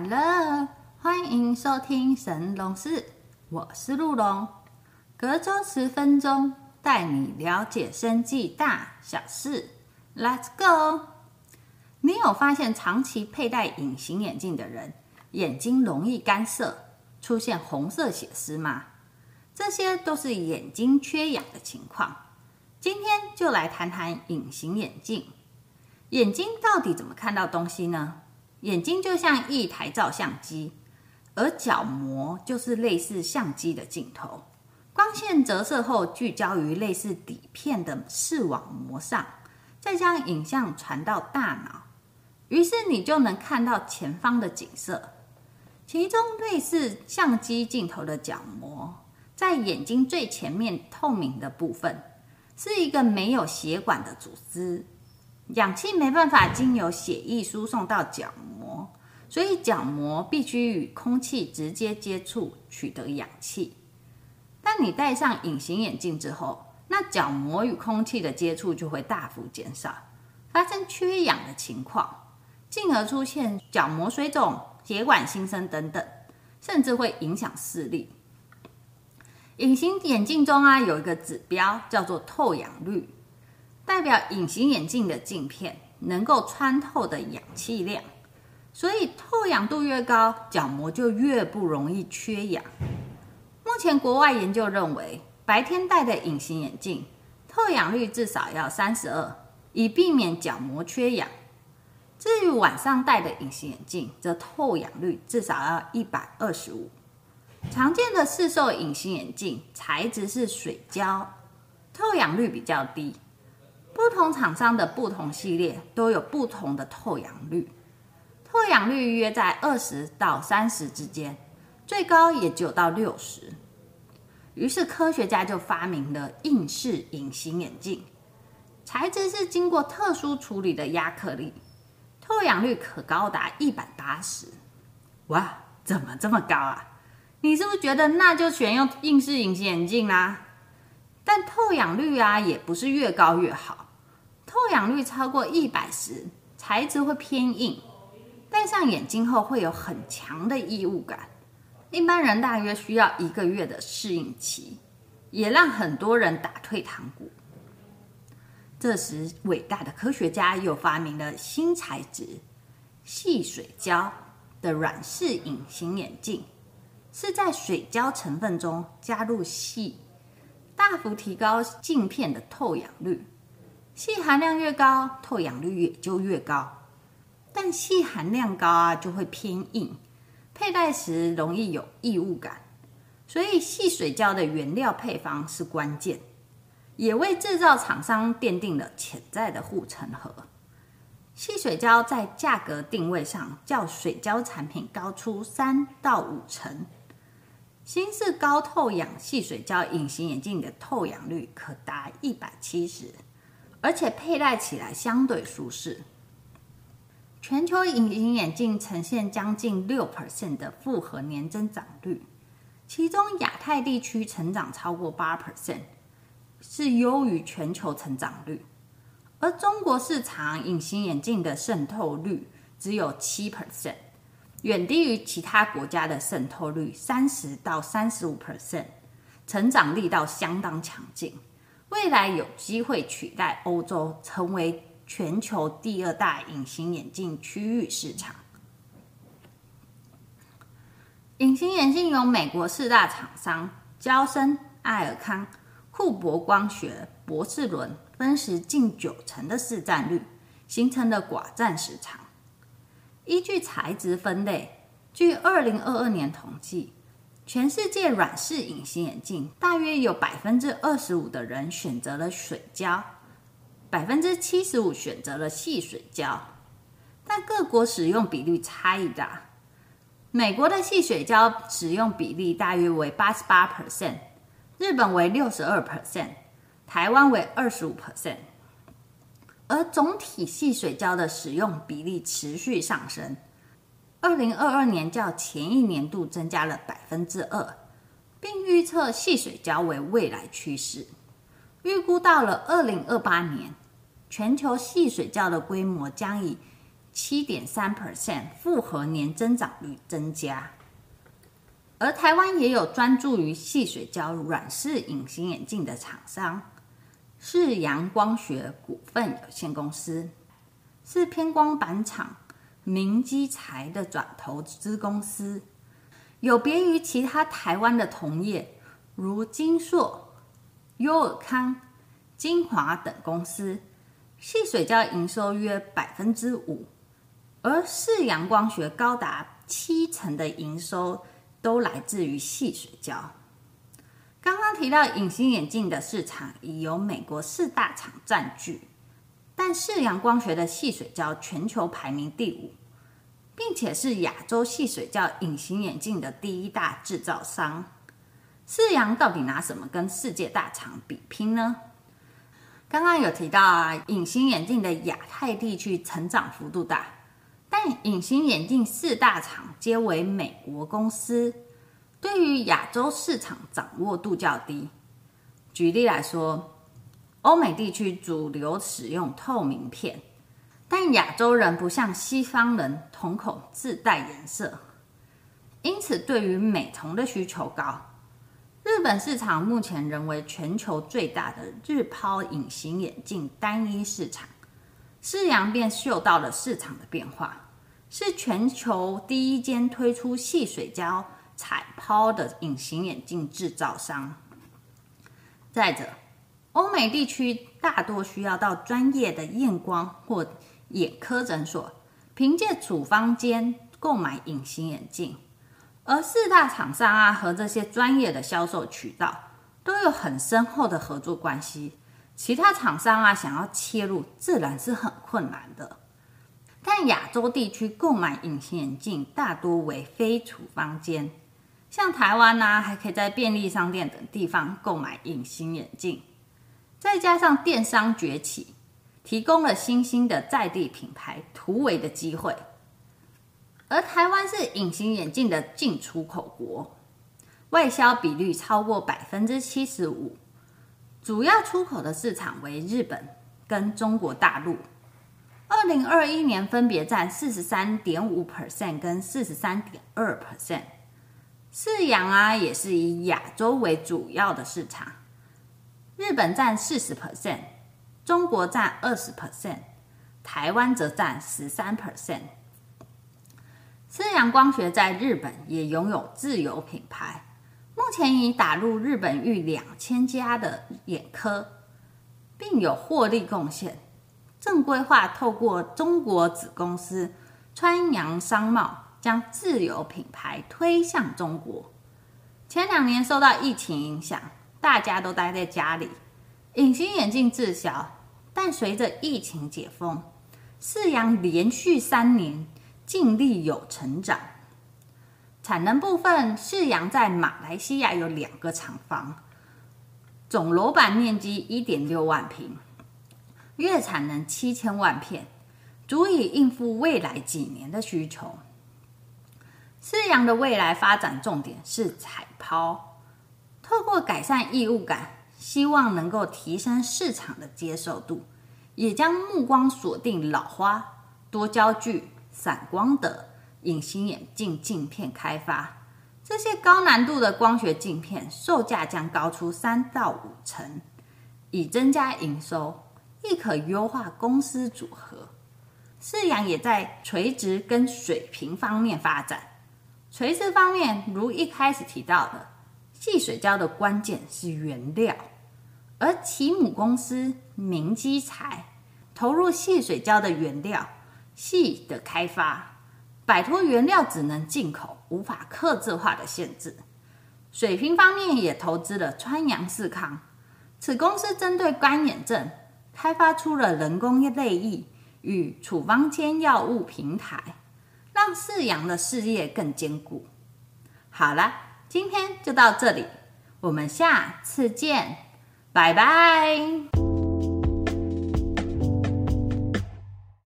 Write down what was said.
Hello，欢迎收听神龙寺，我是陆龙，隔周十分钟带你了解生计大小事。Let's go！你有发现长期佩戴隐形眼镜的人眼睛容易干涩，出现红色血丝吗？这些都是眼睛缺氧的情况。今天就来谈谈隐形眼镜。眼睛到底怎么看到东西呢？眼睛就像一台照相机，而角膜就是类似相机的镜头。光线折射后聚焦于类似底片的视网膜上，再将影像传到大脑，于是你就能看到前方的景色。其中类似相机镜头的角膜，在眼睛最前面透明的部分，是一个没有血管的组织。氧气没办法经由血液输送到角，所以角膜必须与空气直接接触取得氧气。但你戴上隐形眼镜之后，那角膜与空气的接触就会大幅减少，发生缺氧的情况，进而出现角膜水肿、血管新生等等，甚至会影响视力。隐形眼镜中啊有一个指标叫做透氧率。代表隐形眼镜的镜片能够穿透的氧气量，所以透氧度越高，角膜就越不容易缺氧。目前国外研究认为，白天戴的隐形眼镜透氧率至少要三十二，以避免角膜缺氧。至于晚上戴的隐形眼镜，则透氧率至少要一百二十五。常见的市售隐形眼镜材质是水胶，透氧率比较低。不同厂商的不同系列都有不同的透氧率，透氧率约在二十到三十之间，最高也就到六十。于是科学家就发明了硬式隐形眼镜，材质是经过特殊处理的亚克力，透氧率可高达一百八十。哇，怎么这么高啊？你是不是觉得那就选用硬式隐形眼镜啦？但透氧率啊，也不是越高越好。透氧率超过一百时，材质会偏硬，戴上眼镜后会有很强的异物感。一般人大约需要一个月的适应期，也让很多人打退堂鼓。这时，伟大的科学家又发明了新材质——细水胶的软式隐形眼镜，是在水胶成分中加入细，大幅提高镜片的透氧率。细含量越高，透氧率也就越高。但细含量高啊，就会偏硬，佩戴时容易有异物感。所以细水胶的原料配方是关键，也为制造厂商奠定了潜在的护城河。细水胶在价格定位上较水胶产品高出三到五成。新式高透氧细水胶隐形眼镜的透氧率可达一百七十。而且佩戴起来相对舒适。全球隐形眼镜呈现将近六 percent 的复合年增长率，其中亚太地区成长超过八 percent，是优于全球成长率。而中国市场隐形眼镜的渗透率只有七 percent，远低于其他国家的渗透率三十到三十五 percent，成长力道相当强劲。未来有机会取代欧洲，成为全球第二大隐形眼镜区域市场。隐形眼镜由美国四大厂商娇生、爱尔康、库博光学、博士伦分时近九成的市占率，形成了寡占市场。依据材质分类，据二零二二年统计。全世界软式隐形眼镜大约有百分之二十五的人选择了水胶，百分之七十五选择了细水胶，但各国使用比率差异大。美国的细水胶使用比例大约为八十八 percent，日本为六十二 percent，台湾为二十五 percent，而总体细水胶的使用比例持续上升。二零二二年较前一年度增加了百分之二，并预测细水胶为未来趋势。预估到了二零二八年，全球细水胶的规模将以七点三 percent 复合年增长率增加。而台湾也有专注于细水胶软式隐形眼镜的厂商，是阳光学股份有限公司，是偏光板厂明基材的转投资公司。有别于其他台湾的同业，如金硕、优尔康、金华等公司，细水胶营收约百分之五，而视阳光学高达七成的营收。都来自于细水胶。刚刚提到隐形眼镜的市场已由美国四大厂占据，但视阳光学的细水胶全球排名第五，并且是亚洲细水胶隐形眼镜的第一大制造商。四阳到底拿什么跟世界大厂比拼呢？刚刚有提到啊，隐形眼镜的亚太地区成长幅度大。但隐形眼镜四大厂皆为美国公司，对于亚洲市场掌握度较低。举例来说，欧美地区主流使用透明片，但亚洲人不像西方人瞳孔自带颜色，因此对于美瞳的需求高。日本市场目前仍为全球最大的日抛隐形眼镜单一市场。世阳便嗅到了市场的变化，是全球第一间推出细水胶彩抛的隐形眼镜制造商。再者，欧美地区大多需要到专业的验光或眼科诊所，凭借处方间购买隐形眼镜，而四大厂商啊和这些专业的销售渠道都有很深厚的合作关系。其他厂商啊，想要切入自然是很困难的。但亚洲地区购买隐形眼镜大多为非处方间，像台湾呢，还可以在便利商店等地方购买隐形眼镜。再加上电商崛起，提供了新兴的在地品牌突围的机会。而台湾是隐形眼镜的进出口国，外销比率超过百分之七十五。主要出口的市场为日本跟中国大陆，二零二一年分别占四十三点五 percent 跟四十三点二 percent。四洋啊也是以亚洲为主要的市场，日本占四十 percent，中国占二十 percent，台湾则占十三 percent。四阳光学在日本也拥有自有品牌。目前已打入日本逾两千家的眼科，并有获利贡献。正规划透过中国子公司川阳商贸，将自有品牌推向中国。前两年受到疫情影响，大家都待在家里，隐形眼镜滞销。但随着疫情解封，四阳连续三年净利有成长。产能部分，世阳在马来西亚有两个厂房，总楼板面积一点六万平，月产能七千万片，足以应付未来几年的需求。世阳的未来发展重点是彩抛，透过改善异物感，希望能够提升市场的接受度，也将目光锁定老花、多焦距、散光的。隐形眼镜镜片开发，这些高难度的光学镜片售价将高出三到五成，以增加营收，亦可优化公司组合。世阳也在垂直跟水平方面发展。垂直方面，如一开始提到的，细水胶的关键是原料，而其母公司明基材投入细水胶的原料细的开发。摆脱原料只能进口、无法克制化的限制。水平方面也投资了川阳视康，此公司针对干眼症开发出了人工泪液与处方间药物平台，让四阳的事业更坚固。好了，今天就到这里，我们下次见，拜拜。